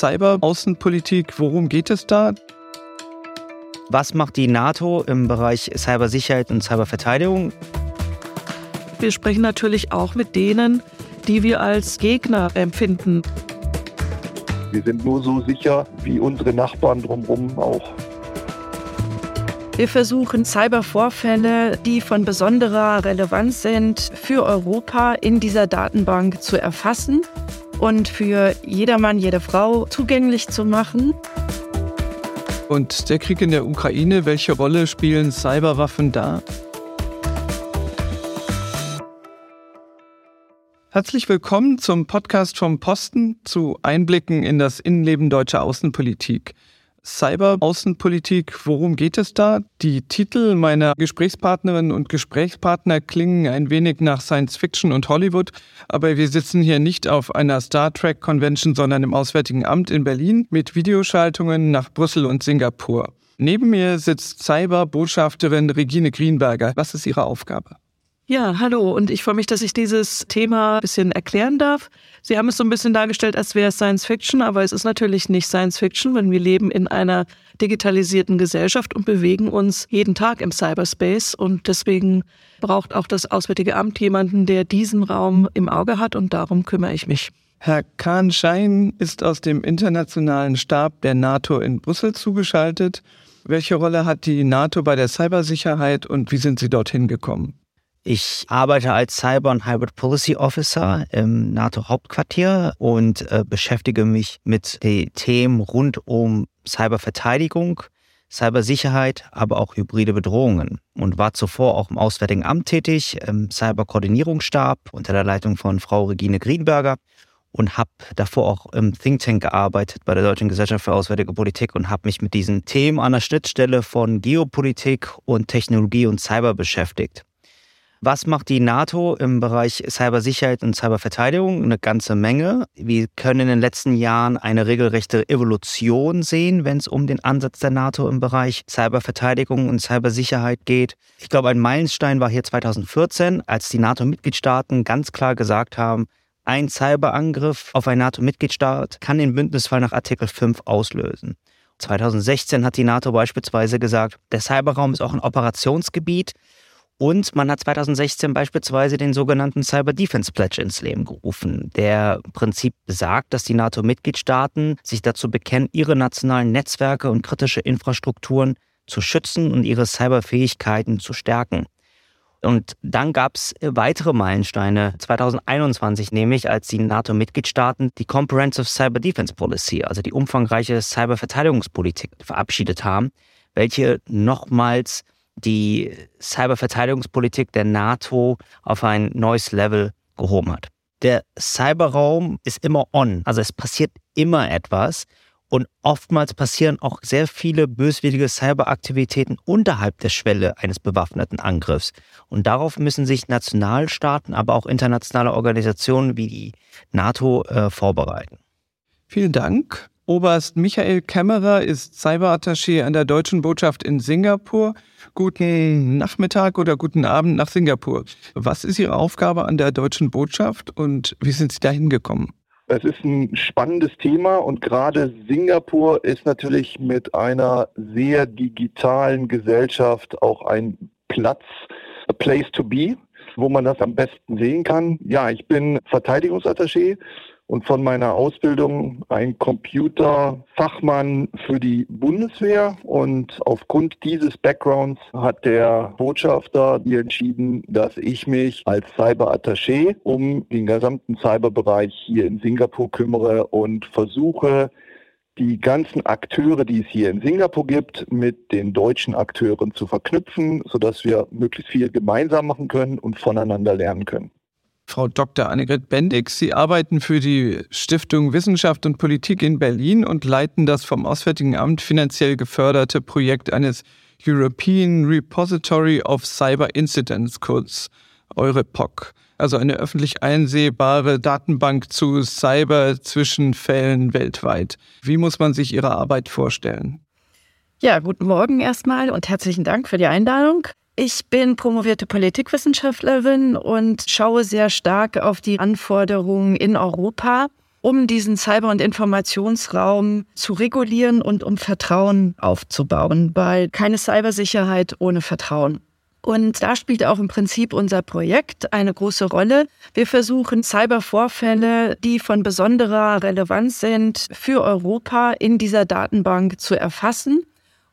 Cyber-Außenpolitik, worum geht es da? Was macht die NATO im Bereich Cybersicherheit und Cyberverteidigung? Wir sprechen natürlich auch mit denen, die wir als Gegner empfinden. Wir sind nur so sicher wie unsere Nachbarn drumherum auch. Wir versuchen Cybervorfälle, die von besonderer Relevanz sind, für Europa in dieser Datenbank zu erfassen und für jedermann, jede Frau zugänglich zu machen. Und der Krieg in der Ukraine, welche Rolle spielen Cyberwaffen da? Herzlich willkommen zum Podcast vom Posten zu Einblicken in das Innenleben deutscher Außenpolitik. Cyber-Außenpolitik, worum geht es da? Die Titel meiner Gesprächspartnerinnen und Gesprächspartner klingen ein wenig nach Science Fiction und Hollywood, aber wir sitzen hier nicht auf einer Star Trek Convention, sondern im Auswärtigen Amt in Berlin mit Videoschaltungen nach Brüssel und Singapur. Neben mir sitzt Cyber-Botschafterin Regine Greenberger. Was ist Ihre Aufgabe? Ja, hallo und ich freue mich, dass ich dieses Thema ein bisschen erklären darf. Sie haben es so ein bisschen dargestellt, als wäre es Science Fiction, aber es ist natürlich nicht Science Fiction, wenn wir leben in einer digitalisierten Gesellschaft und bewegen uns jeden Tag im Cyberspace und deswegen braucht auch das Auswärtige Amt jemanden, der diesen Raum im Auge hat und darum kümmere ich mich. Herr Kahn Schein ist aus dem internationalen Stab der NATO in Brüssel zugeschaltet. Welche Rolle hat die NATO bei der Cybersicherheit und wie sind Sie dorthin gekommen? Ich arbeite als Cyber- und Hybrid Policy Officer im NATO-Hauptquartier und äh, beschäftige mich mit den Themen rund um Cyberverteidigung, Cybersicherheit, aber auch hybride Bedrohungen und war zuvor auch im Auswärtigen Amt tätig, im Cyberkoordinierungsstab unter der Leitung von Frau Regine Greenberger und habe davor auch im Think Tank gearbeitet bei der Deutschen Gesellschaft für Auswärtige Politik und habe mich mit diesen Themen an der Schnittstelle von Geopolitik und Technologie und Cyber beschäftigt. Was macht die NATO im Bereich Cybersicherheit und Cyberverteidigung? Eine ganze Menge. Wir können in den letzten Jahren eine regelrechte Evolution sehen, wenn es um den Ansatz der NATO im Bereich Cyberverteidigung und Cybersicherheit geht. Ich glaube, ein Meilenstein war hier 2014, als die NATO-Mitgliedstaaten ganz klar gesagt haben, ein Cyberangriff auf einen NATO-Mitgliedstaat kann den Bündnisfall nach Artikel 5 auslösen. 2016 hat die NATO beispielsweise gesagt, der Cyberraum ist auch ein Operationsgebiet. Und man hat 2016 beispielsweise den sogenannten Cyber Defense Pledge ins Leben gerufen, der im Prinzip besagt, dass die NATO-Mitgliedstaaten sich dazu bekennen, ihre nationalen Netzwerke und kritische Infrastrukturen zu schützen und ihre Cyberfähigkeiten zu stärken. Und dann gab es weitere Meilensteine, 2021 nämlich, als die NATO-Mitgliedstaaten die Comprehensive Cyber Defense Policy, also die umfangreiche Cyberverteidigungspolitik, verabschiedet haben, welche nochmals die Cyberverteidigungspolitik der NATO auf ein neues Level gehoben hat. Der Cyberraum ist immer on, also es passiert immer etwas und oftmals passieren auch sehr viele böswillige Cyberaktivitäten unterhalb der Schwelle eines bewaffneten Angriffs. Und darauf müssen sich Nationalstaaten, aber auch internationale Organisationen wie die NATO äh, vorbereiten. Vielen Dank. Oberst Michael Kämmerer ist Cyberattaché an der deutschen Botschaft in Singapur. Guten Nachmittag oder guten Abend nach Singapur. Was ist Ihre Aufgabe an der deutschen Botschaft und wie sind Sie dahin gekommen? Es ist ein spannendes Thema und gerade Singapur ist natürlich mit einer sehr digitalen Gesellschaft auch ein Platz, a place to be, wo man das am besten sehen kann. Ja, ich bin Verteidigungsattaché und von meiner Ausbildung ein Computerfachmann für die Bundeswehr. Und aufgrund dieses Backgrounds hat der Botschafter hier entschieden, dass ich mich als Cyberattaché um den gesamten Cyberbereich hier in Singapur kümmere und versuche, die ganzen Akteure, die es hier in Singapur gibt, mit den deutschen Akteuren zu verknüpfen, sodass wir möglichst viel gemeinsam machen können und voneinander lernen können. Frau Dr. Annegret Bendix. Sie arbeiten für die Stiftung Wissenschaft und Politik in Berlin und leiten das vom Auswärtigen Amt finanziell geförderte Projekt eines European Repository of Cyber Incidents, kurz EUREPOC. Also eine öffentlich einsehbare Datenbank zu Cyber-Zwischenfällen weltweit. Wie muss man sich Ihre Arbeit vorstellen? Ja, guten Morgen erstmal und herzlichen Dank für die Einladung. Ich bin promovierte Politikwissenschaftlerin und schaue sehr stark auf die Anforderungen in Europa. um diesen Cyber- und Informationsraum zu regulieren und um Vertrauen aufzubauen, weil keine Cybersicherheit ohne Vertrauen. Und da spielt auch im Prinzip unser Projekt eine große Rolle. Wir versuchen Cybervorfälle, die von besonderer Relevanz sind, für Europa in dieser Datenbank zu erfassen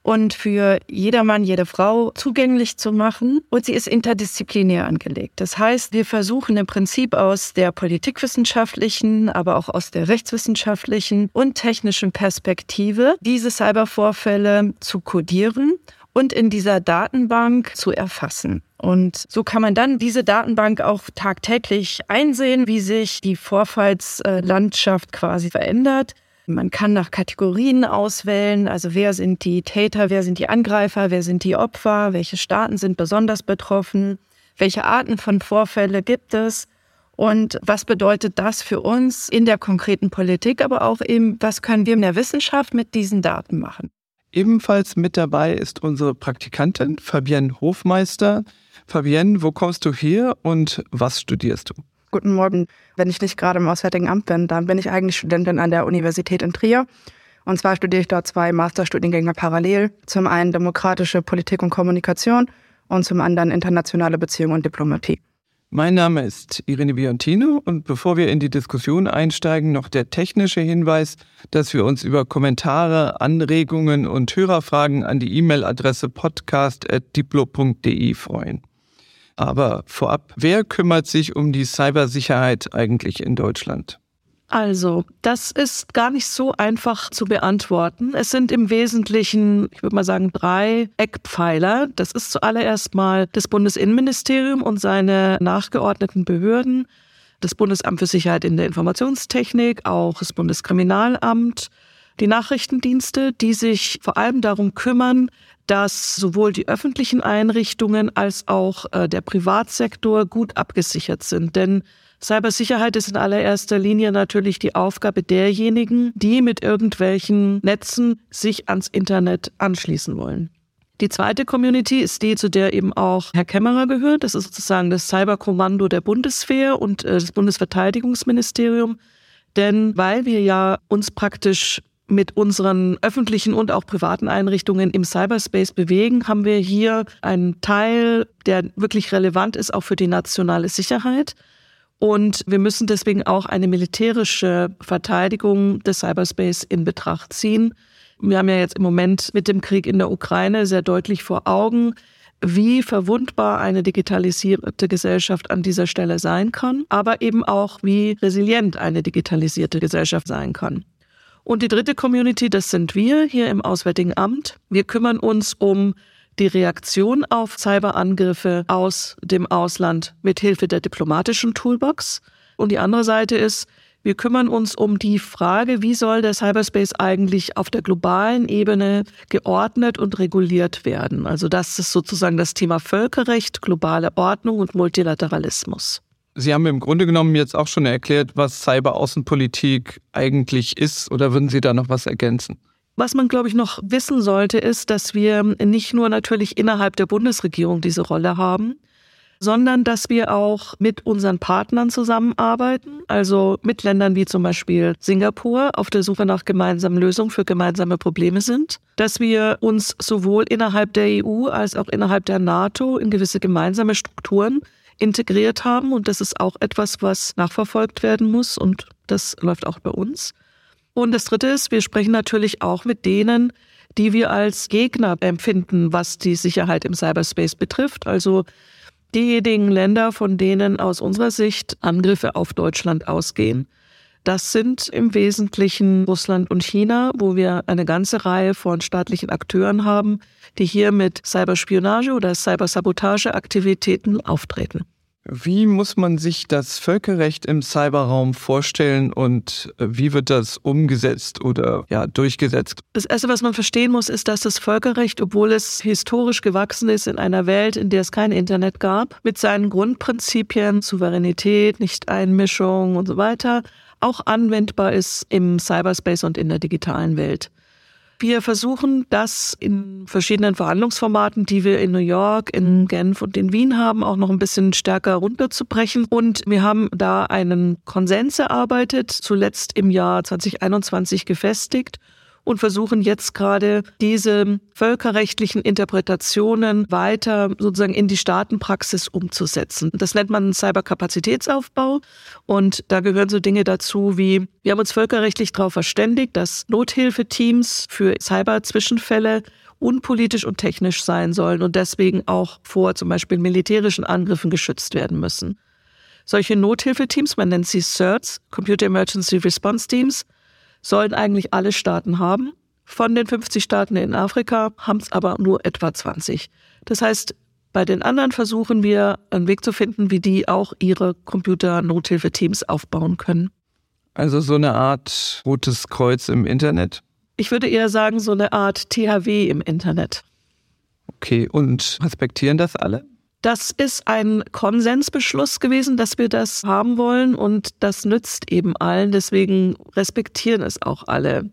und für jedermann, jede Frau zugänglich zu machen. Und sie ist interdisziplinär angelegt. Das heißt, wir versuchen im Prinzip aus der politikwissenschaftlichen, aber auch aus der rechtswissenschaftlichen und technischen Perspektive diese Cybervorfälle zu kodieren und in dieser Datenbank zu erfassen. Und so kann man dann diese Datenbank auch tagtäglich einsehen, wie sich die Vorfallslandschaft quasi verändert. Man kann nach Kategorien auswählen, also wer sind die Täter, wer sind die Angreifer, wer sind die Opfer, welche Staaten sind besonders betroffen, welche Arten von Vorfälle gibt es und was bedeutet das für uns in der konkreten Politik, aber auch eben, was können wir in der Wissenschaft mit diesen Daten machen. Ebenfalls mit dabei ist unsere Praktikantin Fabienne Hofmeister. Fabienne, wo kommst du her und was studierst du? Guten Morgen. Wenn ich nicht gerade im Auswärtigen Amt bin, dann bin ich eigentlich Studentin an der Universität in Trier. Und zwar studiere ich dort zwei Masterstudiengänge parallel. Zum einen demokratische Politik und Kommunikation und zum anderen internationale Beziehungen und Diplomatie. Mein Name ist Irene Biontino und bevor wir in die Diskussion einsteigen, noch der technische Hinweis, dass wir uns über Kommentare, Anregungen und Hörerfragen an die E-Mail-Adresse podcast.diplo.de freuen. Aber vorab, wer kümmert sich um die Cybersicherheit eigentlich in Deutschland? Also, das ist gar nicht so einfach zu beantworten. Es sind im Wesentlichen, ich würde mal sagen, drei Eckpfeiler. Das ist zuallererst mal das Bundesinnenministerium und seine nachgeordneten Behörden, das Bundesamt für Sicherheit in der Informationstechnik, auch das Bundeskriminalamt, die Nachrichtendienste, die sich vor allem darum kümmern, dass sowohl die öffentlichen Einrichtungen als auch äh, der Privatsektor gut abgesichert sind. Denn Cybersicherheit ist in allererster Linie natürlich die Aufgabe derjenigen, die mit irgendwelchen Netzen sich ans Internet anschließen wollen. Die zweite Community ist die, zu der eben auch Herr Kämmerer gehört. Das ist sozusagen das Cyberkommando der Bundeswehr und äh, das Bundesverteidigungsministerium. Denn weil wir ja uns praktisch mit unseren öffentlichen und auch privaten Einrichtungen im Cyberspace bewegen, haben wir hier einen Teil, der wirklich relevant ist, auch für die nationale Sicherheit. Und wir müssen deswegen auch eine militärische Verteidigung des Cyberspace in Betracht ziehen. Wir haben ja jetzt im Moment mit dem Krieg in der Ukraine sehr deutlich vor Augen, wie verwundbar eine digitalisierte Gesellschaft an dieser Stelle sein kann, aber eben auch, wie resilient eine digitalisierte Gesellschaft sein kann. Und die dritte Community, das sind wir hier im Auswärtigen Amt. Wir kümmern uns um die Reaktion auf Cyberangriffe aus dem Ausland mit Hilfe der diplomatischen Toolbox. Und die andere Seite ist, wir kümmern uns um die Frage, wie soll der Cyberspace eigentlich auf der globalen Ebene geordnet und reguliert werden. Also das ist sozusagen das Thema Völkerrecht, globale Ordnung und Multilateralismus. Sie haben im Grunde genommen jetzt auch schon erklärt, was Cyberaußenpolitik eigentlich ist, oder würden Sie da noch was ergänzen? Was man, glaube ich, noch wissen sollte, ist, dass wir nicht nur natürlich innerhalb der Bundesregierung diese Rolle haben, sondern dass wir auch mit unseren Partnern zusammenarbeiten, also mit Ländern wie zum Beispiel Singapur auf der Suche nach gemeinsamen Lösungen für gemeinsame Probleme sind, dass wir uns sowohl innerhalb der EU als auch innerhalb der NATO in gewisse gemeinsame Strukturen integriert haben. Und das ist auch etwas, was nachverfolgt werden muss. Und das läuft auch bei uns. Und das Dritte ist, wir sprechen natürlich auch mit denen, die wir als Gegner empfinden, was die Sicherheit im Cyberspace betrifft. Also diejenigen Länder, von denen aus unserer Sicht Angriffe auf Deutschland ausgehen. Das sind im Wesentlichen Russland und China, wo wir eine ganze Reihe von staatlichen Akteuren haben, die hier mit Cyberspionage oder Cybersabotageaktivitäten auftreten. Wie muss man sich das Völkerrecht im Cyberraum vorstellen und äh, wie wird das umgesetzt oder ja, durchgesetzt? Das Erste, was man verstehen muss, ist, dass das Völkerrecht, obwohl es historisch gewachsen ist in einer Welt, in der es kein Internet gab, mit seinen Grundprinzipien, Souveränität, Nichteinmischung und so weiter, auch anwendbar ist im Cyberspace und in der digitalen Welt. Wir versuchen das in verschiedenen Verhandlungsformaten, die wir in New York, in Genf und in Wien haben, auch noch ein bisschen stärker runterzubrechen. Und wir haben da einen Konsens erarbeitet, zuletzt im Jahr 2021 gefestigt und versuchen jetzt gerade diese völkerrechtlichen Interpretationen weiter sozusagen in die Staatenpraxis umzusetzen. Das nennt man Cyberkapazitätsaufbau und da gehören so Dinge dazu wie, wir haben uns völkerrechtlich darauf verständigt, dass Nothilfeteams für Cyber-Zwischenfälle unpolitisch und technisch sein sollen und deswegen auch vor zum Beispiel militärischen Angriffen geschützt werden müssen. Solche Nothilfeteams, man nennt sie CERTs, Computer Emergency Response Teams, sollen eigentlich alle Staaten haben. Von den 50 Staaten in Afrika haben es aber nur etwa 20. Das heißt, bei den anderen versuchen wir einen Weg zu finden, wie die auch ihre Computer-Nothilfe-Teams aufbauen können. Also so eine Art rotes Kreuz im Internet? Ich würde eher sagen, so eine Art THW im Internet. Okay, und respektieren das alle? Das ist ein Konsensbeschluss gewesen, dass wir das haben wollen und das nützt eben allen. Deswegen respektieren es auch alle.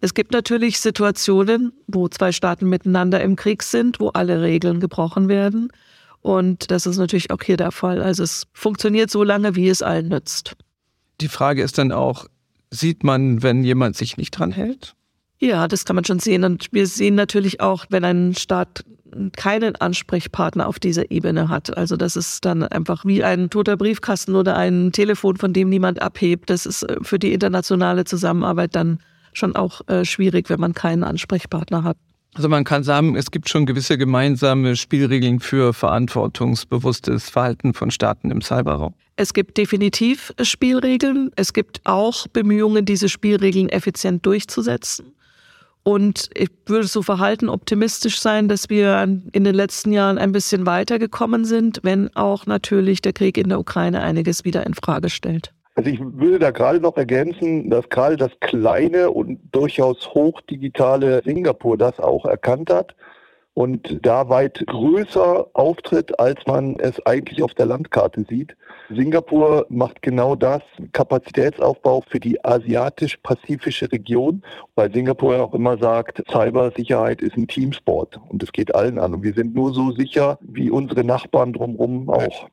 Es gibt natürlich Situationen, wo zwei Staaten miteinander im Krieg sind, wo alle Regeln gebrochen werden. Und das ist natürlich auch hier der Fall. Also es funktioniert so lange, wie es allen nützt. Die Frage ist dann auch, sieht man, wenn jemand sich nicht dran hält? Ja, das kann man schon sehen. Und wir sehen natürlich auch, wenn ein Staat keinen Ansprechpartner auf dieser Ebene hat. Also das ist dann einfach wie ein toter Briefkasten oder ein Telefon, von dem niemand abhebt. Das ist äh, für die internationale Zusammenarbeit dann schon auch äh, schwierig, wenn man keinen Ansprechpartner hat. Also man kann sagen, es gibt schon gewisse gemeinsame Spielregeln für verantwortungsbewusstes Verhalten von Staaten im Cyberraum. Es gibt definitiv Spielregeln. Es gibt auch Bemühungen, diese Spielregeln effizient durchzusetzen. Und ich würde so verhalten optimistisch sein, dass wir in den letzten Jahren ein bisschen weitergekommen sind, wenn auch natürlich der Krieg in der Ukraine einiges wieder in Frage stellt. Also ich würde da gerade noch ergänzen, dass gerade das kleine und durchaus hochdigitale Singapur das auch erkannt hat und da weit größer auftritt, als man es eigentlich auf der Landkarte sieht. Singapur macht genau das, Kapazitätsaufbau für die asiatisch-pazifische Region, weil Singapur auch immer sagt, Cybersicherheit ist ein Teamsport und es geht allen an. Und wir sind nur so sicher wie unsere Nachbarn drumherum auch.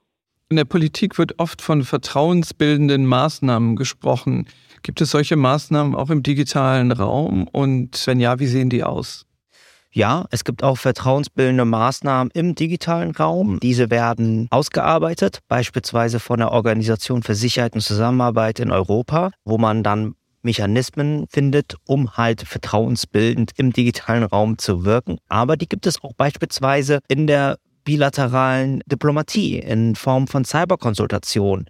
In der Politik wird oft von vertrauensbildenden Maßnahmen gesprochen. Gibt es solche Maßnahmen auch im digitalen Raum? Und wenn ja, wie sehen die aus? Ja, es gibt auch vertrauensbildende Maßnahmen im digitalen Raum. Diese werden ausgearbeitet, beispielsweise von der Organisation für Sicherheit und Zusammenarbeit in Europa, wo man dann Mechanismen findet, um halt vertrauensbildend im digitalen Raum zu wirken. Aber die gibt es auch beispielsweise in der bilateralen Diplomatie in Form von Cyberkonsultation.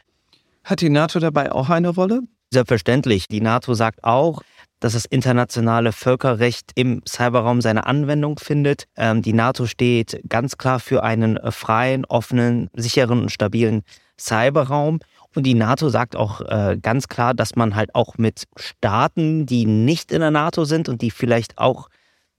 Hat die NATO dabei auch eine Rolle? Selbstverständlich. Die NATO sagt auch, dass das internationale Völkerrecht im Cyberraum seine Anwendung findet. Ähm, die NATO steht ganz klar für einen freien, offenen, sicheren und stabilen Cyberraum. Und die NATO sagt auch äh, ganz klar, dass man halt auch mit Staaten, die nicht in der NATO sind und die vielleicht auch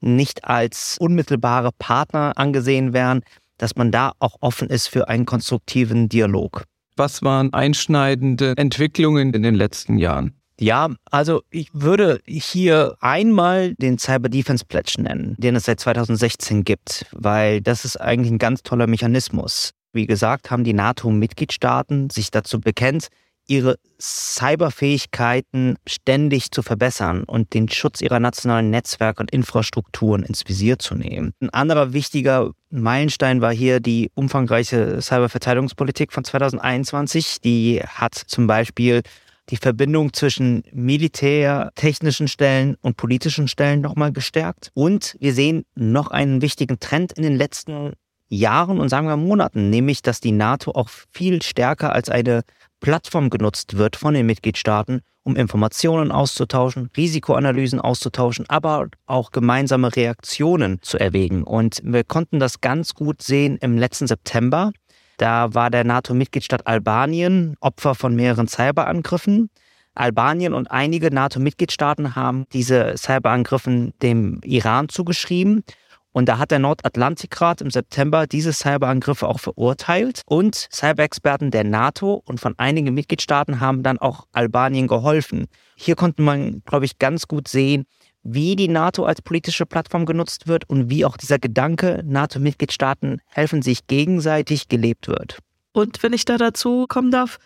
nicht als unmittelbare Partner angesehen werden, dass man da auch offen ist für einen konstruktiven Dialog. Was waren einschneidende Entwicklungen in den letzten Jahren? Ja, also ich würde hier einmal den Cyber Defense Pledge nennen, den es seit 2016 gibt, weil das ist eigentlich ein ganz toller Mechanismus. Wie gesagt, haben die NATO-Mitgliedstaaten sich dazu bekennt, ihre Cyberfähigkeiten ständig zu verbessern und den Schutz ihrer nationalen Netzwerke und Infrastrukturen ins Visier zu nehmen. Ein anderer wichtiger Meilenstein war hier die umfangreiche Cyberverteidigungspolitik von 2021. Die hat zum Beispiel die Verbindung zwischen militärtechnischen Stellen und politischen Stellen nochmal gestärkt. Und wir sehen noch einen wichtigen Trend in den letzten Jahren und sagen wir Monaten, nämlich dass die NATO auch viel stärker als eine Plattform genutzt wird von den Mitgliedstaaten, um Informationen auszutauschen, Risikoanalysen auszutauschen, aber auch gemeinsame Reaktionen zu erwägen. Und wir konnten das ganz gut sehen im letzten September, da war der NATO-Mitgliedstaat Albanien Opfer von mehreren Cyberangriffen. Albanien und einige NATO-Mitgliedstaaten haben diese Cyberangriffen dem Iran zugeschrieben. Und da hat der Nordatlantikrat im September diese Cyberangriffe auch verurteilt. Und Cyberexperten der NATO und von einigen Mitgliedstaaten haben dann auch Albanien geholfen. Hier konnte man, glaube ich, ganz gut sehen, wie die NATO als politische Plattform genutzt wird und wie auch dieser Gedanke, NATO-Mitgliedstaaten helfen sich gegenseitig gelebt wird. Und wenn ich da dazu kommen darf,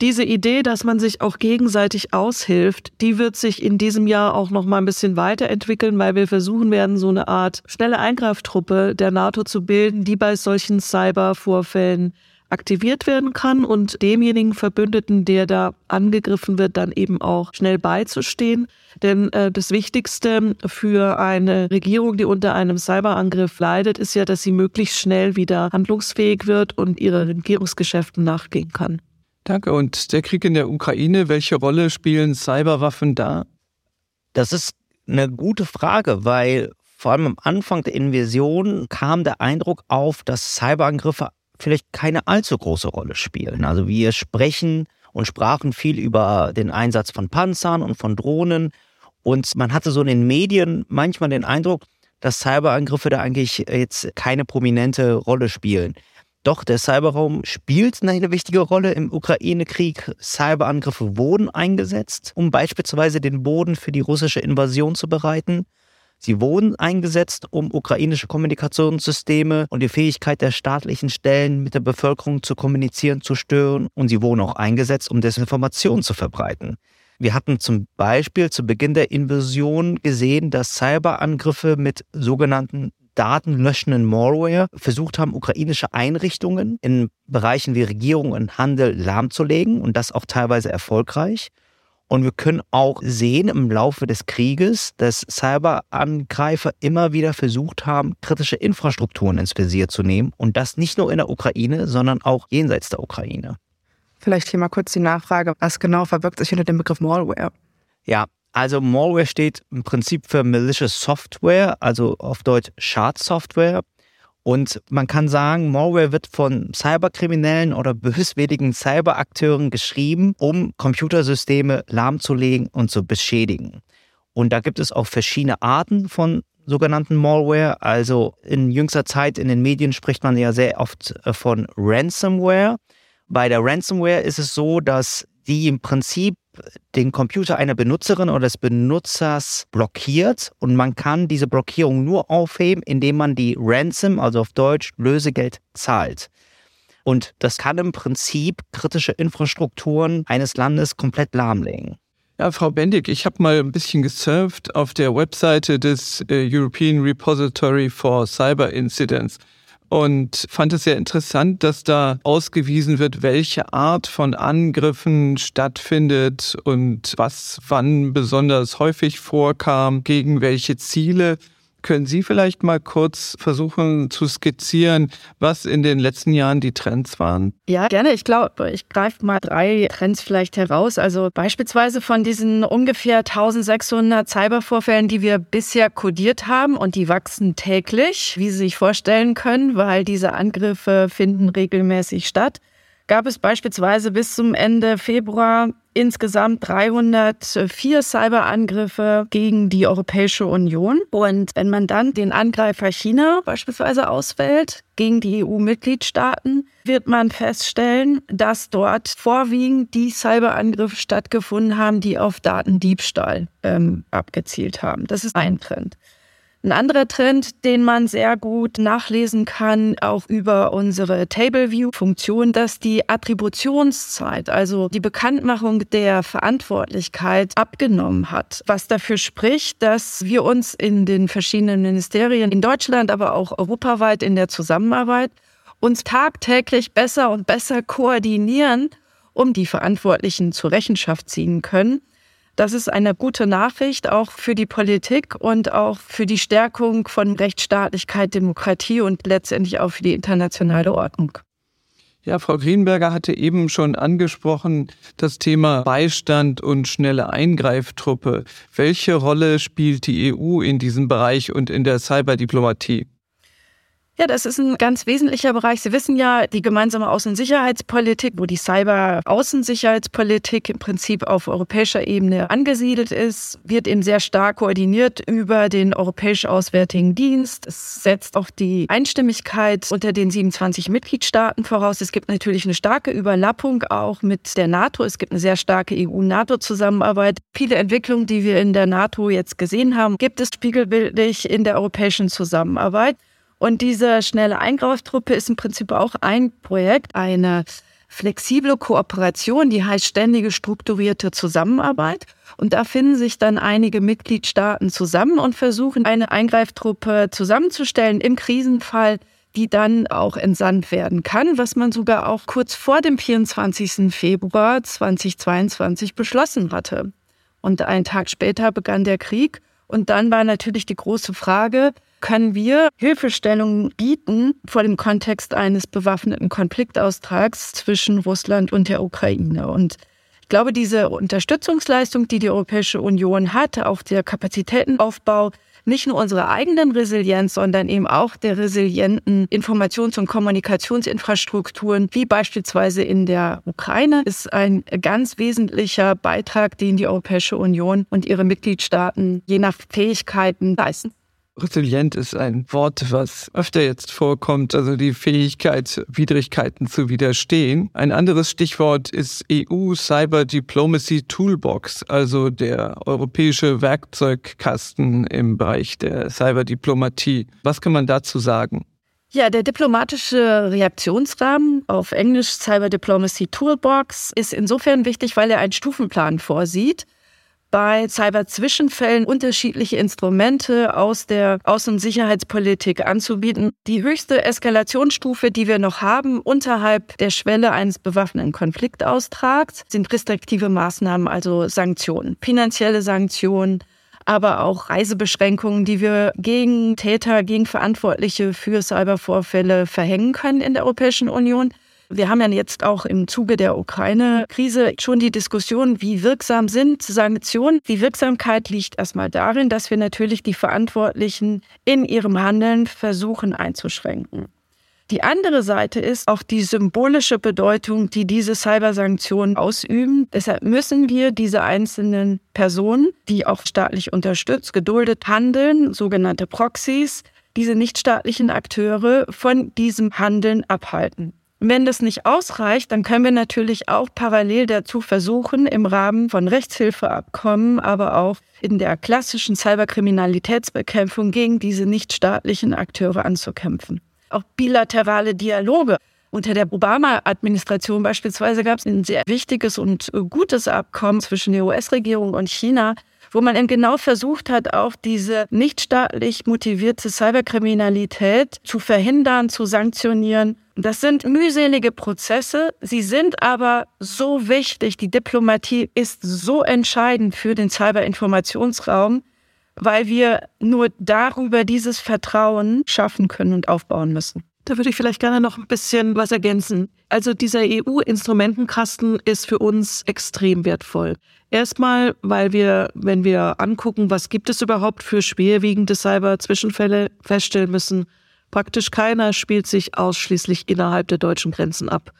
diese Idee, dass man sich auch gegenseitig aushilft, die wird sich in diesem Jahr auch noch mal ein bisschen weiterentwickeln, weil wir versuchen werden, so eine Art schnelle Eingreiftruppe der NATO zu bilden, die bei solchen Cybervorfällen aktiviert werden kann und demjenigen Verbündeten, der da angegriffen wird, dann eben auch schnell beizustehen. Denn äh, das Wichtigste für eine Regierung, die unter einem Cyberangriff leidet, ist ja, dass sie möglichst schnell wieder handlungsfähig wird und ihre Regierungsgeschäften nachgehen kann. Danke. Und der Krieg in der Ukraine, welche Rolle spielen Cyberwaffen da? Das ist eine gute Frage, weil vor allem am Anfang der Invasion kam der Eindruck auf, dass Cyberangriffe vielleicht keine allzu große Rolle spielen. Also wir sprechen und sprachen viel über den Einsatz von Panzern und von Drohnen. Und man hatte so in den Medien manchmal den Eindruck, dass Cyberangriffe da eigentlich jetzt keine prominente Rolle spielen. Doch der Cyberraum spielt eine wichtige Rolle im Ukraine-Krieg. Cyberangriffe wurden eingesetzt, um beispielsweise den Boden für die russische Invasion zu bereiten. Sie wurden eingesetzt, um ukrainische Kommunikationssysteme und die Fähigkeit der staatlichen Stellen mit der Bevölkerung zu kommunizieren zu stören. Und sie wurden auch eingesetzt, um Desinformation zu verbreiten. Wir hatten zum Beispiel zu Beginn der Invasion gesehen, dass Cyberangriffe mit sogenannten datenlöschenden Malware versucht haben, ukrainische Einrichtungen in Bereichen wie Regierung und Handel lahmzulegen und das auch teilweise erfolgreich. Und wir können auch sehen im Laufe des Krieges, dass Cyberangreifer immer wieder versucht haben, kritische Infrastrukturen ins Visier zu nehmen. Und das nicht nur in der Ukraine, sondern auch jenseits der Ukraine. Vielleicht hier mal kurz die Nachfrage, was genau verbirgt sich hinter dem Begriff Malware? Ja, also Malware steht im Prinzip für malicious Software, also auf Deutsch Schadsoftware. Und man kann sagen, Malware wird von Cyberkriminellen oder böswilligen Cyberakteuren geschrieben, um Computersysteme lahmzulegen und zu beschädigen. Und da gibt es auch verschiedene Arten von sogenannten Malware. Also in jüngster Zeit in den Medien spricht man ja sehr oft äh, von Ransomware. Bei der Ransomware ist es so, dass die im Prinzip den Computer einer Benutzerin oder des Benutzers blockiert und man kann diese Blockierung nur aufheben, indem man die Ransom, also auf Deutsch Lösegeld, zahlt. Und das kann im Prinzip kritische Infrastrukturen eines Landes komplett lahmlegen. Ja, Frau Bendig, ich habe mal ein bisschen gesurft auf der Webseite des äh, European Repository for Cyber Incidents und fand es sehr interessant, dass da ausgewiesen wird, welche Art von Angriffen stattfindet und was wann besonders häufig vorkam, gegen welche Ziele. Können Sie vielleicht mal kurz versuchen zu skizzieren, was in den letzten Jahren die Trends waren? Ja, gerne. Ich glaube, ich greife mal drei Trends vielleicht heraus. Also beispielsweise von diesen ungefähr 1600 Cybervorfällen, die wir bisher kodiert haben und die wachsen täglich, wie Sie sich vorstellen können, weil diese Angriffe finden regelmäßig statt gab es beispielsweise bis zum Ende Februar insgesamt 304 Cyberangriffe gegen die Europäische Union. Und wenn man dann den Angreifer China beispielsweise auswählt gegen die EU-Mitgliedstaaten, wird man feststellen, dass dort vorwiegend die Cyberangriffe stattgefunden haben, die auf Datendiebstahl ähm, abgezielt haben. Das ist ein Trend. Ein anderer Trend, den man sehr gut nachlesen kann, auch über unsere Table View Funktion, dass die Attributionszeit, also die Bekanntmachung der Verantwortlichkeit abgenommen hat, was dafür spricht, dass wir uns in den verschiedenen Ministerien in Deutschland, aber auch europaweit in der Zusammenarbeit uns tagtäglich besser und besser koordinieren, um die Verantwortlichen zur Rechenschaft ziehen können das ist eine gute Nachricht auch für die Politik und auch für die Stärkung von Rechtsstaatlichkeit, Demokratie und letztendlich auch für die internationale Ordnung. Ja, Frau Greenberger hatte eben schon angesprochen das Thema Beistand und schnelle Eingreiftruppe. Welche Rolle spielt die EU in diesem Bereich und in der Cyberdiplomatie? Ja, das ist ein ganz wesentlicher Bereich. Sie wissen ja, die gemeinsame Außen- und Sicherheitspolitik, wo die Cyber-Außensicherheitspolitik im Prinzip auf europäischer Ebene angesiedelt ist, wird eben sehr stark koordiniert über den Europäischen Auswärtigen Dienst. Es setzt auch die Einstimmigkeit unter den 27 Mitgliedstaaten voraus. Es gibt natürlich eine starke Überlappung auch mit der NATO. Es gibt eine sehr starke EU-NATO-Zusammenarbeit. Viele Entwicklungen, die wir in der NATO jetzt gesehen haben, gibt es spiegelbildlich in der europäischen Zusammenarbeit. Und diese schnelle Eingreiftruppe ist im Prinzip auch ein Projekt, eine flexible Kooperation, die heißt ständige strukturierte Zusammenarbeit. Und da finden sich dann einige Mitgliedstaaten zusammen und versuchen, eine Eingreiftruppe zusammenzustellen im Krisenfall, die dann auch entsandt werden kann, was man sogar auch kurz vor dem 24. Februar 2022 beschlossen hatte. Und einen Tag später begann der Krieg. Und dann war natürlich die große Frage, können wir Hilfestellung bieten vor dem Kontext eines bewaffneten Konfliktaustrags zwischen Russland und der Ukraine. Und ich glaube, diese Unterstützungsleistung, die die Europäische Union hat, auch der Kapazitätenaufbau, nicht nur unserer eigenen Resilienz, sondern eben auch der resilienten Informations- und Kommunikationsinfrastrukturen, wie beispielsweise in der Ukraine, ist ein ganz wesentlicher Beitrag, den die Europäische Union und ihre Mitgliedstaaten je nach Fähigkeiten leisten. Resilient ist ein Wort, was öfter jetzt vorkommt, also die Fähigkeit, Widrigkeiten zu widerstehen. Ein anderes Stichwort ist EU Cyber Diplomacy Toolbox, also der europäische Werkzeugkasten im Bereich der Cyberdiplomatie. Was kann man dazu sagen? Ja, der diplomatische Reaktionsrahmen, auf Englisch Cyber Diplomacy Toolbox, ist insofern wichtig, weil er einen Stufenplan vorsieht bei Cyber-Zwischenfällen unterschiedliche Instrumente aus der Außensicherheitspolitik anzubieten. Die höchste Eskalationsstufe, die wir noch haben, unterhalb der Schwelle eines bewaffneten Konfliktaustrags, sind restriktive Maßnahmen, also Sanktionen, finanzielle Sanktionen, aber auch Reisebeschränkungen, die wir gegen Täter, gegen Verantwortliche für Cybervorfälle verhängen können in der Europäischen Union. Wir haben ja jetzt auch im Zuge der Ukraine-Krise schon die Diskussion, wie wirksam sind Sanktionen. Die Wirksamkeit liegt erstmal darin, dass wir natürlich die Verantwortlichen in ihrem Handeln versuchen einzuschränken. Die andere Seite ist auch die symbolische Bedeutung, die diese Cybersanktionen ausüben. Deshalb müssen wir diese einzelnen Personen, die auch staatlich unterstützt, geduldet handeln, sogenannte Proxys, diese nichtstaatlichen Akteure von diesem Handeln abhalten. Wenn das nicht ausreicht, dann können wir natürlich auch parallel dazu versuchen, im Rahmen von Rechtshilfeabkommen, aber auch in der klassischen Cyberkriminalitätsbekämpfung gegen diese nichtstaatlichen Akteure anzukämpfen. Auch bilaterale Dialoge. Unter der Obama-Administration beispielsweise gab es ein sehr wichtiges und gutes Abkommen zwischen der US-Regierung und China, wo man eben genau versucht hat, auch diese nichtstaatlich motivierte Cyberkriminalität zu verhindern, zu sanktionieren. Das sind mühselige Prozesse, sie sind aber so wichtig. Die Diplomatie ist so entscheidend für den Cyberinformationsraum, weil wir nur darüber dieses Vertrauen schaffen können und aufbauen müssen. Da würde ich vielleicht gerne noch ein bisschen was ergänzen. Also dieser EU-Instrumentenkasten ist für uns extrem wertvoll. Erstmal, weil wir, wenn wir angucken, was gibt es überhaupt für schwerwiegende Cyber-Zwischenfälle, feststellen müssen, praktisch keiner spielt sich ausschließlich innerhalb der deutschen Grenzen ab.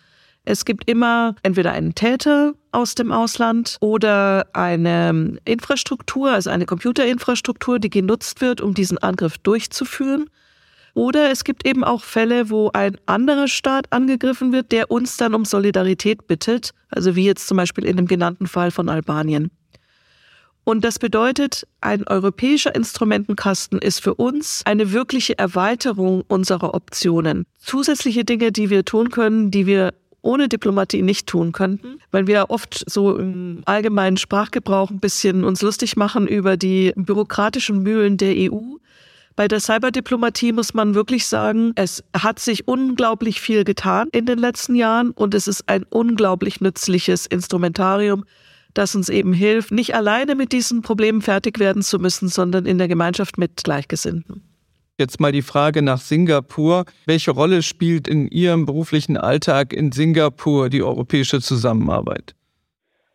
Es gibt immer entweder einen Täter aus dem Ausland oder eine Infrastruktur, also eine Computerinfrastruktur, die genutzt wird, um diesen Angriff durchzuführen. Oder es gibt eben auch Fälle, wo ein anderer Staat angegriffen wird, der uns dann um Solidarität bittet, also wie jetzt zum Beispiel in dem genannten Fall von Albanien. Und das bedeutet, ein europäischer Instrumentenkasten ist für uns eine wirkliche Erweiterung unserer Optionen. Zusätzliche Dinge, die wir tun können, die wir ohne Diplomatie nicht tun könnten, weil wir oft so im allgemeinen Sprachgebrauch ein bisschen uns lustig machen über die bürokratischen Mühlen der EU. Bei der Cyberdiplomatie muss man wirklich sagen, es hat sich unglaublich viel getan in den letzten Jahren und es ist ein unglaublich nützliches Instrumentarium, das uns eben hilft, nicht alleine mit diesen Problemen fertig werden zu müssen, sondern in der Gemeinschaft mit Gleichgesinnten. Jetzt mal die Frage nach Singapur. Welche Rolle spielt in Ihrem beruflichen Alltag in Singapur die europäische Zusammenarbeit?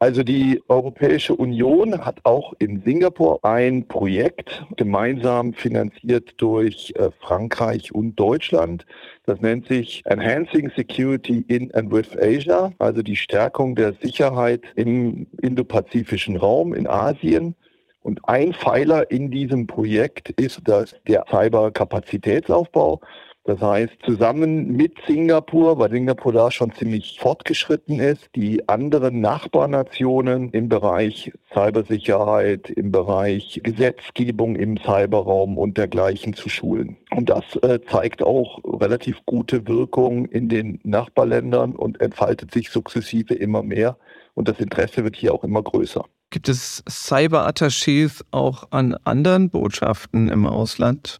Also die Europäische Union hat auch in Singapur ein Projekt gemeinsam finanziert durch äh, Frankreich und Deutschland. Das nennt sich Enhancing Security in and with Asia, also die Stärkung der Sicherheit im indopazifischen Raum in Asien. Und ein Pfeiler in diesem Projekt ist das, der Cyberkapazitätsaufbau. Das heißt, zusammen mit Singapur, weil Singapur da schon ziemlich fortgeschritten ist, die anderen Nachbarnationen im Bereich Cybersicherheit, im Bereich Gesetzgebung im Cyberraum und dergleichen zu schulen. Und das äh, zeigt auch relativ gute Wirkung in den Nachbarländern und entfaltet sich sukzessive immer mehr. Und das Interesse wird hier auch immer größer. Gibt es Cyberattachés auch an anderen Botschaften im Ausland?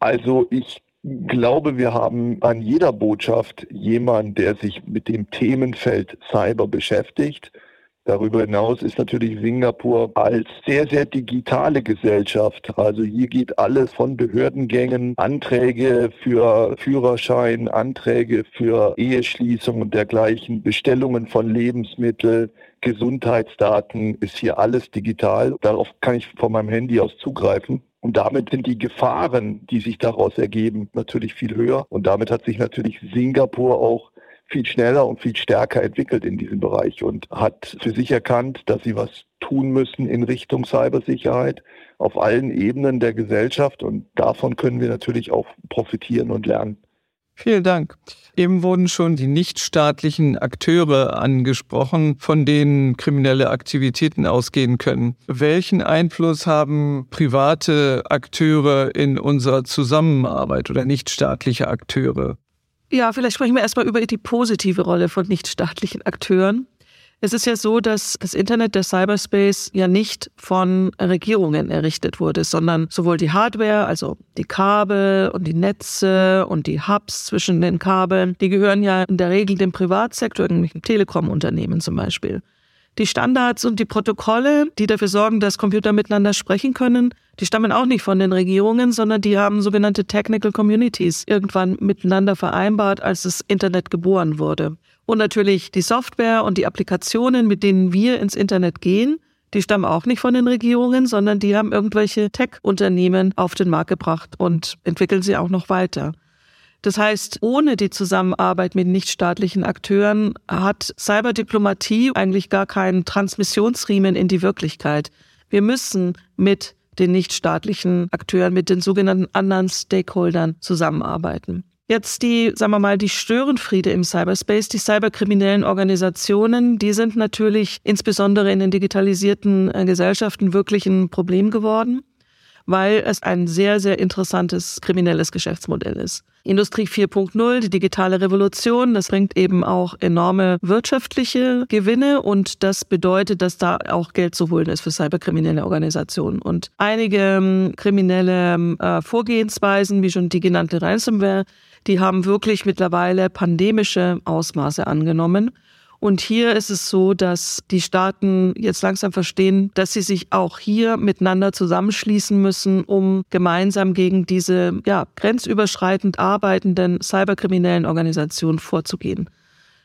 Also ich glaube, wir haben an jeder Botschaft jemanden, der sich mit dem Themenfeld Cyber beschäftigt. Darüber hinaus ist natürlich Singapur als sehr, sehr digitale Gesellschaft. Also hier geht alles von Behördengängen, Anträge für Führerschein, Anträge für Eheschließung und dergleichen, Bestellungen von Lebensmitteln, Gesundheitsdaten, ist hier alles digital. Darauf kann ich von meinem Handy aus zugreifen. Und damit sind die Gefahren, die sich daraus ergeben, natürlich viel höher. Und damit hat sich natürlich Singapur auch viel schneller und viel stärker entwickelt in diesem Bereich und hat für sich erkannt, dass sie was tun müssen in Richtung Cybersicherheit auf allen Ebenen der Gesellschaft. Und davon können wir natürlich auch profitieren und lernen. Vielen Dank. Eben wurden schon die nichtstaatlichen Akteure angesprochen, von denen kriminelle Aktivitäten ausgehen können. Welchen Einfluss haben private Akteure in unserer Zusammenarbeit oder nichtstaatliche Akteure? Ja, vielleicht sprechen wir erstmal über die positive Rolle von nichtstaatlichen Akteuren. Es ist ja so, dass das Internet, der Cyberspace ja nicht von Regierungen errichtet wurde, sondern sowohl die Hardware, also die Kabel und die Netze und die Hubs zwischen den Kabeln, die gehören ja in der Regel dem Privatsektor, irgendwelchen Telekom-Unternehmen zum Beispiel. Die Standards und die Protokolle, die dafür sorgen, dass Computer miteinander sprechen können, die stammen auch nicht von den Regierungen, sondern die haben sogenannte Technical Communities irgendwann miteinander vereinbart, als das Internet geboren wurde. Und natürlich die Software und die Applikationen, mit denen wir ins Internet gehen, die stammen auch nicht von den Regierungen, sondern die haben irgendwelche Tech-Unternehmen auf den Markt gebracht und entwickeln sie auch noch weiter. Das heißt, ohne die Zusammenarbeit mit nichtstaatlichen Akteuren hat Cyberdiplomatie eigentlich gar keinen Transmissionsriemen in die Wirklichkeit. Wir müssen mit den nichtstaatlichen Akteuren, mit den sogenannten anderen Stakeholdern zusammenarbeiten. Jetzt die, sagen wir mal, die Störenfriede im Cyberspace, die cyberkriminellen Organisationen, die sind natürlich insbesondere in den digitalisierten äh, Gesellschaften wirklich ein Problem geworden, weil es ein sehr, sehr interessantes kriminelles Geschäftsmodell ist. Industrie 4.0, die digitale Revolution, das bringt eben auch enorme wirtschaftliche Gewinne und das bedeutet, dass da auch Geld zu holen ist für cyberkriminelle Organisationen. Und einige ähm, kriminelle ähm, äh, Vorgehensweisen, wie schon die genannte Ransomware, die haben wirklich mittlerweile pandemische Ausmaße angenommen. Und hier ist es so, dass die Staaten jetzt langsam verstehen, dass sie sich auch hier miteinander zusammenschließen müssen, um gemeinsam gegen diese ja, grenzüberschreitend arbeitenden cyberkriminellen Organisationen vorzugehen.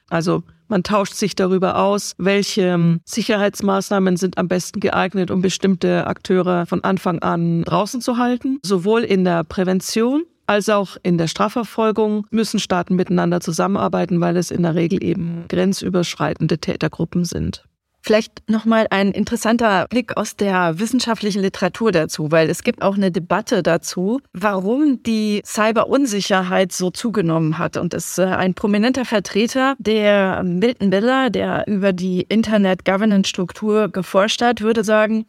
Also man tauscht sich darüber aus, welche Sicherheitsmaßnahmen sind am besten geeignet, um bestimmte Akteure von Anfang an draußen zu halten, sowohl in der Prävention als auch in der Strafverfolgung müssen Staaten miteinander zusammenarbeiten, weil es in der Regel eben grenzüberschreitende Tätergruppen sind. Vielleicht nochmal ein interessanter Blick aus der wissenschaftlichen Literatur dazu, weil es gibt auch eine Debatte dazu, warum die Cyberunsicherheit so zugenommen hat. Und es ist äh, ein prominenter Vertreter, der Milton Miller, der über die Internet Governance Struktur geforscht hat, würde sagen,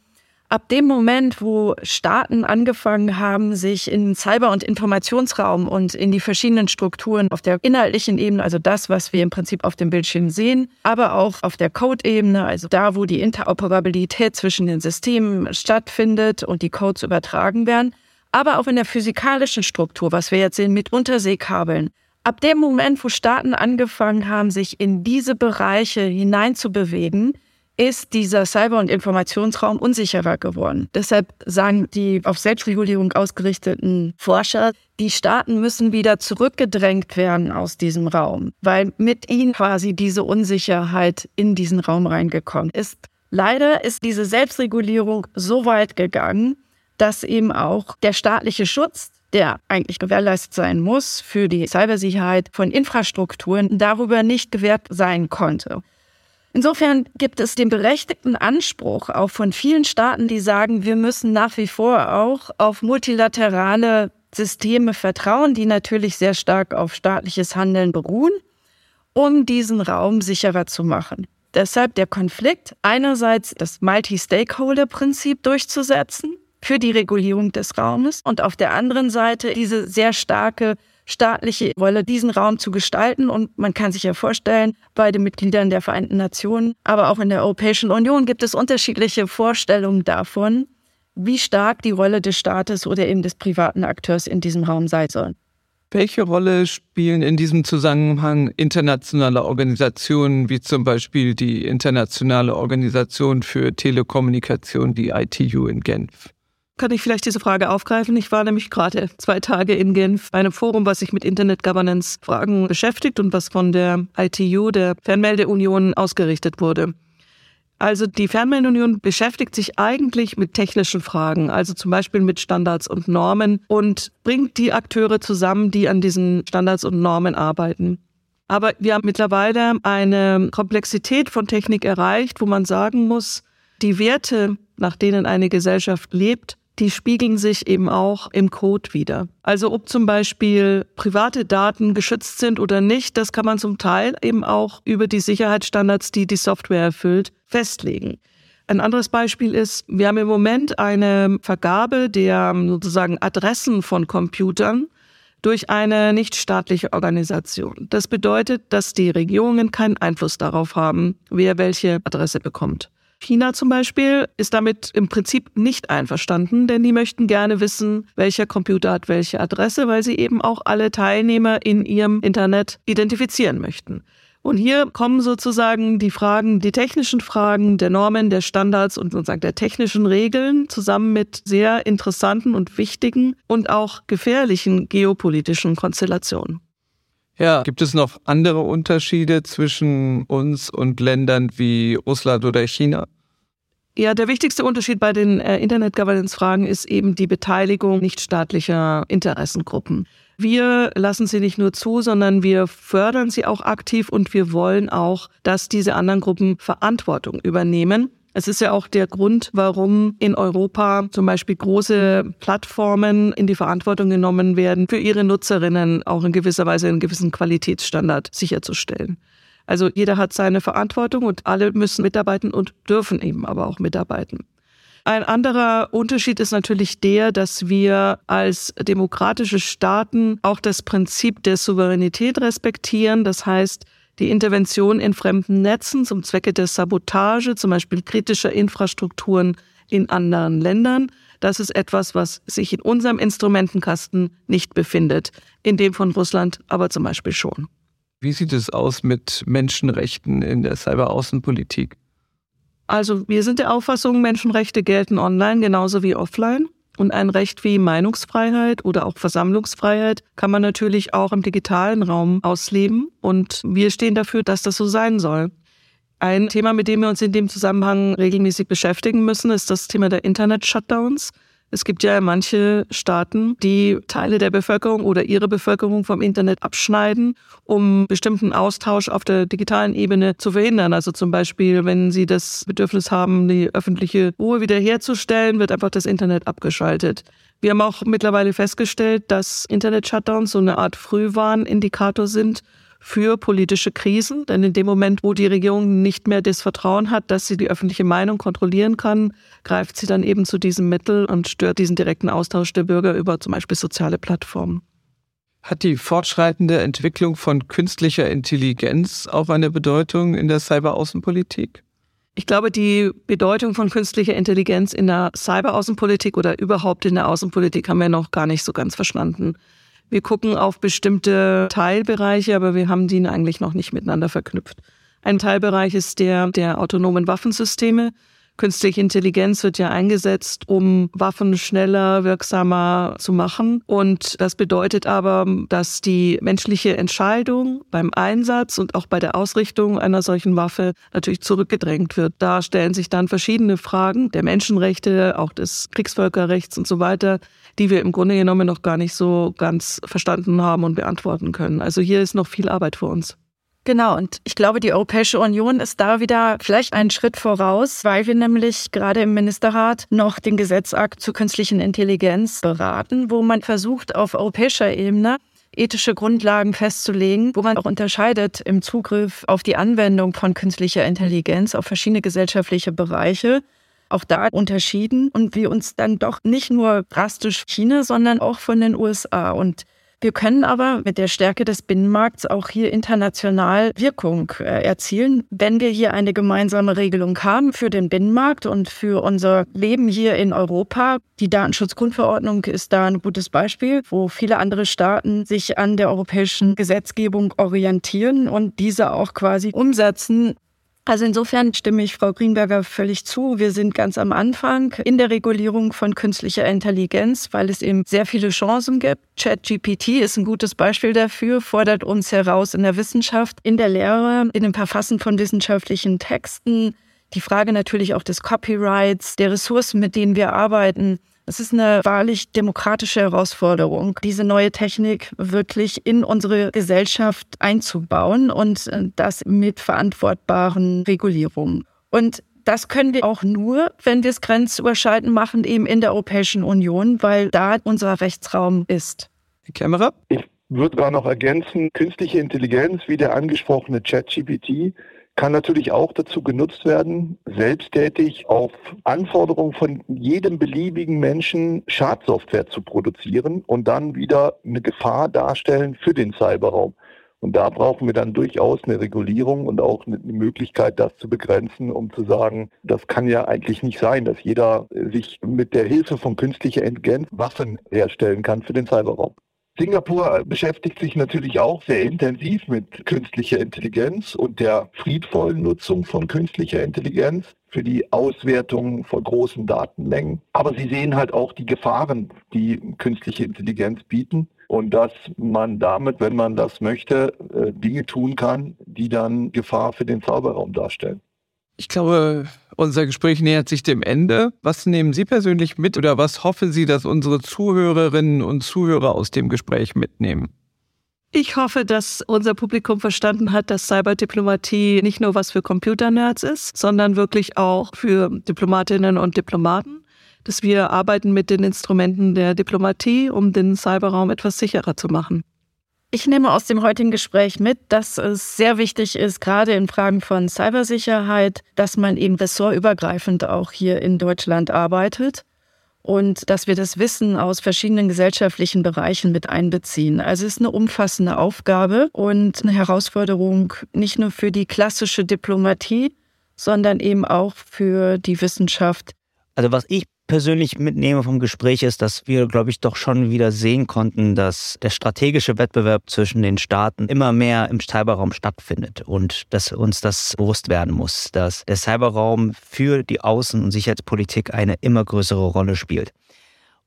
Ab dem Moment, wo Staaten angefangen haben, sich in Cyber- und Informationsraum und in die verschiedenen Strukturen auf der inhaltlichen Ebene, also das, was wir im Prinzip auf dem Bildschirm sehen, aber auch auf der Code-Ebene, also da, wo die Interoperabilität zwischen den Systemen stattfindet und die Codes übertragen werden, aber auch in der physikalischen Struktur, was wir jetzt sehen mit Unterseekabeln. Ab dem Moment, wo Staaten angefangen haben, sich in diese Bereiche hineinzubewegen, ist dieser Cyber- und Informationsraum unsicherer geworden. Deshalb sagen die auf Selbstregulierung ausgerichteten Forscher, die Staaten müssen wieder zurückgedrängt werden aus diesem Raum, weil mit ihnen quasi diese Unsicherheit in diesen Raum reingekommen ist. Leider ist diese Selbstregulierung so weit gegangen, dass eben auch der staatliche Schutz der eigentlich gewährleistet sein muss für die Cybersicherheit von Infrastrukturen, darüber nicht gewährt sein konnte. Insofern gibt es den berechtigten Anspruch auch von vielen Staaten, die sagen, wir müssen nach wie vor auch auf multilaterale Systeme vertrauen, die natürlich sehr stark auf staatliches Handeln beruhen, um diesen Raum sicherer zu machen. Deshalb der Konflikt, einerseits das Multi-Stakeholder-Prinzip durchzusetzen für die Regulierung des Raumes und auf der anderen Seite diese sehr starke staatliche Rolle, diesen Raum zu gestalten. Und man kann sich ja vorstellen, bei den Mitgliedern der Vereinten Nationen, aber auch in der Europäischen Union gibt es unterschiedliche Vorstellungen davon, wie stark die Rolle des Staates oder eben des privaten Akteurs in diesem Raum sein soll. Welche Rolle spielen in diesem Zusammenhang internationale Organisationen wie zum Beispiel die Internationale Organisation für Telekommunikation, die ITU in Genf? Kann ich vielleicht diese Frage aufgreifen. Ich war nämlich gerade zwei Tage in Genf bei einem Forum, was sich mit Internet Governance Fragen beschäftigt und was von der ITU, der Fernmeldeunion, ausgerichtet wurde. Also die Fernmeldeunion beschäftigt sich eigentlich mit technischen Fragen, also zum Beispiel mit Standards und Normen und bringt die Akteure zusammen, die an diesen Standards und Normen arbeiten. Aber wir haben mittlerweile eine Komplexität von Technik erreicht, wo man sagen muss, die Werte, nach denen eine Gesellschaft lebt, die spiegeln sich eben auch im Code wieder. Also ob zum Beispiel private Daten geschützt sind oder nicht, das kann man zum Teil eben auch über die Sicherheitsstandards, die die Software erfüllt, festlegen. Ein anderes Beispiel ist, wir haben im Moment eine Vergabe der sozusagen Adressen von Computern durch eine nichtstaatliche Organisation. Das bedeutet, dass die Regierungen keinen Einfluss darauf haben, wer welche Adresse bekommt. China zum Beispiel ist damit im Prinzip nicht einverstanden, denn die möchten gerne wissen, welcher Computer hat welche Adresse, weil sie eben auch alle Teilnehmer in ihrem Internet identifizieren möchten. Und hier kommen sozusagen die Fragen, die technischen Fragen der Normen, der Standards und sozusagen der technischen Regeln zusammen mit sehr interessanten und wichtigen und auch gefährlichen geopolitischen Konstellationen. Ja, gibt es noch andere Unterschiede zwischen uns und Ländern wie Russland oder China? Ja, der wichtigste Unterschied bei den äh, Internet-Governance-Fragen ist eben die Beteiligung nichtstaatlicher Interessengruppen. Wir lassen sie nicht nur zu, sondern wir fördern sie auch aktiv und wir wollen auch, dass diese anderen Gruppen Verantwortung übernehmen. Es ist ja auch der Grund, warum in Europa zum Beispiel große Plattformen in die Verantwortung genommen werden, für ihre Nutzerinnen auch in gewisser Weise einen gewissen Qualitätsstandard sicherzustellen. Also jeder hat seine Verantwortung und alle müssen mitarbeiten und dürfen eben aber auch mitarbeiten. Ein anderer Unterschied ist natürlich der, dass wir als demokratische Staaten auch das Prinzip der Souveränität respektieren. Das heißt, die Intervention in fremden Netzen zum Zwecke der Sabotage, zum Beispiel kritischer Infrastrukturen in anderen Ländern. Das ist etwas, was sich in unserem Instrumentenkasten nicht befindet, in dem von Russland aber zum Beispiel schon. Wie sieht es aus mit Menschenrechten in der Cyberaußenpolitik? Also wir sind der Auffassung, Menschenrechte gelten online genauso wie offline. Und ein Recht wie Meinungsfreiheit oder auch Versammlungsfreiheit kann man natürlich auch im digitalen Raum ausleben. Und wir stehen dafür, dass das so sein soll. Ein Thema, mit dem wir uns in dem Zusammenhang regelmäßig beschäftigen müssen, ist das Thema der Internet-Shutdowns. Es gibt ja manche Staaten, die Teile der Bevölkerung oder ihre Bevölkerung vom Internet abschneiden, um bestimmten Austausch auf der digitalen Ebene zu verhindern. Also zum Beispiel, wenn sie das Bedürfnis haben, die öffentliche Ruhe wiederherzustellen, wird einfach das Internet abgeschaltet. Wir haben auch mittlerweile festgestellt, dass Internet-Shutdowns so eine Art Frühwarnindikator sind für politische Krisen. Denn in dem Moment, wo die Regierung nicht mehr das Vertrauen hat, dass sie die öffentliche Meinung kontrollieren kann, greift sie dann eben zu diesem Mittel und stört diesen direkten Austausch der Bürger über zum Beispiel soziale Plattformen. Hat die fortschreitende Entwicklung von künstlicher Intelligenz auch eine Bedeutung in der Cyberaußenpolitik? Ich glaube, die Bedeutung von künstlicher Intelligenz in der Cyberaußenpolitik oder überhaupt in der Außenpolitik haben wir noch gar nicht so ganz verstanden. Wir gucken auf bestimmte Teilbereiche, aber wir haben die eigentlich noch nicht miteinander verknüpft. Ein Teilbereich ist der der autonomen Waffensysteme. Künstliche Intelligenz wird ja eingesetzt, um Waffen schneller, wirksamer zu machen. Und das bedeutet aber, dass die menschliche Entscheidung beim Einsatz und auch bei der Ausrichtung einer solchen Waffe natürlich zurückgedrängt wird. Da stellen sich dann verschiedene Fragen der Menschenrechte, auch des Kriegsvölkerrechts und so weiter, die wir im Grunde genommen noch gar nicht so ganz verstanden haben und beantworten können. Also hier ist noch viel Arbeit vor uns. Genau, und ich glaube, die Europäische Union ist da wieder vielleicht einen Schritt voraus, weil wir nämlich gerade im Ministerrat noch den Gesetzakt zur künstlichen Intelligenz beraten, wo man versucht, auf europäischer Ebene ethische Grundlagen festzulegen, wo man auch unterscheidet im Zugriff auf die Anwendung von künstlicher Intelligenz auf verschiedene gesellschaftliche Bereiche. Auch da unterschieden und wir uns dann doch nicht nur drastisch China, sondern auch von den USA und wir können aber mit der Stärke des Binnenmarkts auch hier international Wirkung äh, erzielen, wenn wir hier eine gemeinsame Regelung haben für den Binnenmarkt und für unser Leben hier in Europa. Die Datenschutzgrundverordnung ist da ein gutes Beispiel, wo viele andere Staaten sich an der europäischen Gesetzgebung orientieren und diese auch quasi umsetzen. Also insofern stimme ich Frau Greenberger völlig zu. Wir sind ganz am Anfang in der Regulierung von künstlicher Intelligenz, weil es eben sehr viele Chancen gibt. ChatGPT ist ein gutes Beispiel dafür, fordert uns heraus in der Wissenschaft, in der Lehre, in dem Verfassen von wissenschaftlichen Texten. Die Frage natürlich auch des Copyrights, der Ressourcen, mit denen wir arbeiten. Es ist eine wahrlich demokratische Herausforderung, diese neue Technik wirklich in unsere Gesellschaft einzubauen und äh, das mit verantwortbaren Regulierungen. Und das können wir auch nur, wenn wir es grenzüberschreitend machen, eben in der Europäischen Union, weil da unser Rechtsraum ist. Herr Kämmerer? Ich würde da noch ergänzen, künstliche Intelligenz, wie der angesprochene ChatGPT, kann natürlich auch dazu genutzt werden, selbsttätig auf Anforderungen von jedem beliebigen Menschen Schadsoftware zu produzieren und dann wieder eine Gefahr darstellen für den Cyberraum. Und da brauchen wir dann durchaus eine Regulierung und auch eine Möglichkeit, das zu begrenzen, um zu sagen, das kann ja eigentlich nicht sein, dass jeder sich mit der Hilfe von künstlicher Intelligenz Waffen herstellen kann für den Cyberraum. Singapur beschäftigt sich natürlich auch sehr intensiv mit künstlicher Intelligenz und der friedvollen Nutzung von künstlicher Intelligenz für die Auswertung von großen Datenmengen. Aber sie sehen halt auch die Gefahren, die künstliche Intelligenz bieten und dass man damit, wenn man das möchte, äh, Dinge tun kann, die dann Gefahr für den Zauberraum darstellen. Ich glaube, unser Gespräch nähert sich dem Ende. Was nehmen Sie persönlich mit oder was hoffen Sie, dass unsere Zuhörerinnen und Zuhörer aus dem Gespräch mitnehmen? Ich hoffe, dass unser Publikum verstanden hat, dass Cyberdiplomatie nicht nur was für Computernerds ist, sondern wirklich auch für Diplomatinnen und Diplomaten. Dass wir arbeiten mit den Instrumenten der Diplomatie, um den Cyberraum etwas sicherer zu machen. Ich nehme aus dem heutigen Gespräch mit, dass es sehr wichtig ist, gerade in Fragen von Cybersicherheit, dass man eben ressortübergreifend auch hier in Deutschland arbeitet und dass wir das Wissen aus verschiedenen gesellschaftlichen Bereichen mit einbeziehen. Also es ist eine umfassende Aufgabe und eine Herausforderung nicht nur für die klassische Diplomatie, sondern eben auch für die Wissenschaft. Also was ich persönlich mitnehme vom Gespräch ist, dass wir, glaube ich, doch schon wieder sehen konnten, dass der strategische Wettbewerb zwischen den Staaten immer mehr im Cyberraum stattfindet und dass uns das bewusst werden muss, dass der Cyberraum für die Außen- und Sicherheitspolitik eine immer größere Rolle spielt.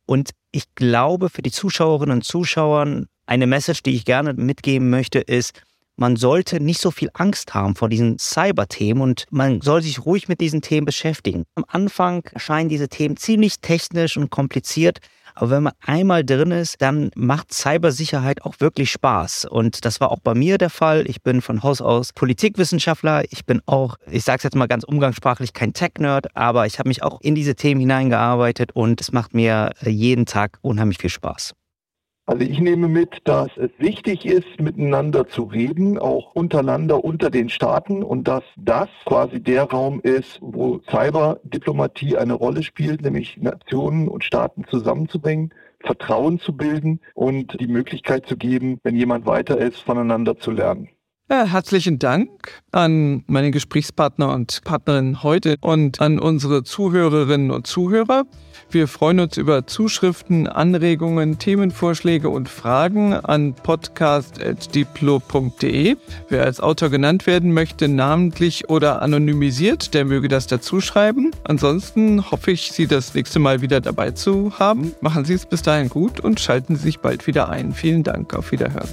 Und ich glaube, für die Zuschauerinnen und Zuschauer, eine Message, die ich gerne mitgeben möchte, ist, man sollte nicht so viel Angst haben vor diesen Cyber-Themen und man soll sich ruhig mit diesen Themen beschäftigen. Am Anfang erscheinen diese Themen ziemlich technisch und kompliziert. Aber wenn man einmal drin ist, dann macht Cybersicherheit auch wirklich Spaß. Und das war auch bei mir der Fall. Ich bin von Haus aus Politikwissenschaftler. Ich bin auch, ich sage es jetzt mal ganz umgangssprachlich, kein Tech-Nerd, aber ich habe mich auch in diese Themen hineingearbeitet und es macht mir jeden Tag unheimlich viel Spaß. Also ich nehme mit, dass es wichtig ist, miteinander zu reden, auch untereinander unter den Staaten und dass das quasi der Raum ist, wo Cyberdiplomatie eine Rolle spielt, nämlich Nationen und Staaten zusammenzubringen, Vertrauen zu bilden und die Möglichkeit zu geben, wenn jemand weiter ist, voneinander zu lernen. Ja, herzlichen Dank an meine Gesprächspartner und Partnerinnen heute und an unsere Zuhörerinnen und Zuhörer. Wir freuen uns über Zuschriften, Anregungen, Themenvorschläge und Fragen an podcast.diplo.de. Wer als Autor genannt werden möchte, namentlich oder anonymisiert, der möge das dazu schreiben. Ansonsten hoffe ich, Sie das nächste Mal wieder dabei zu haben. Machen Sie es bis dahin gut und schalten Sie sich bald wieder ein. Vielen Dank. Auf Wiederhören.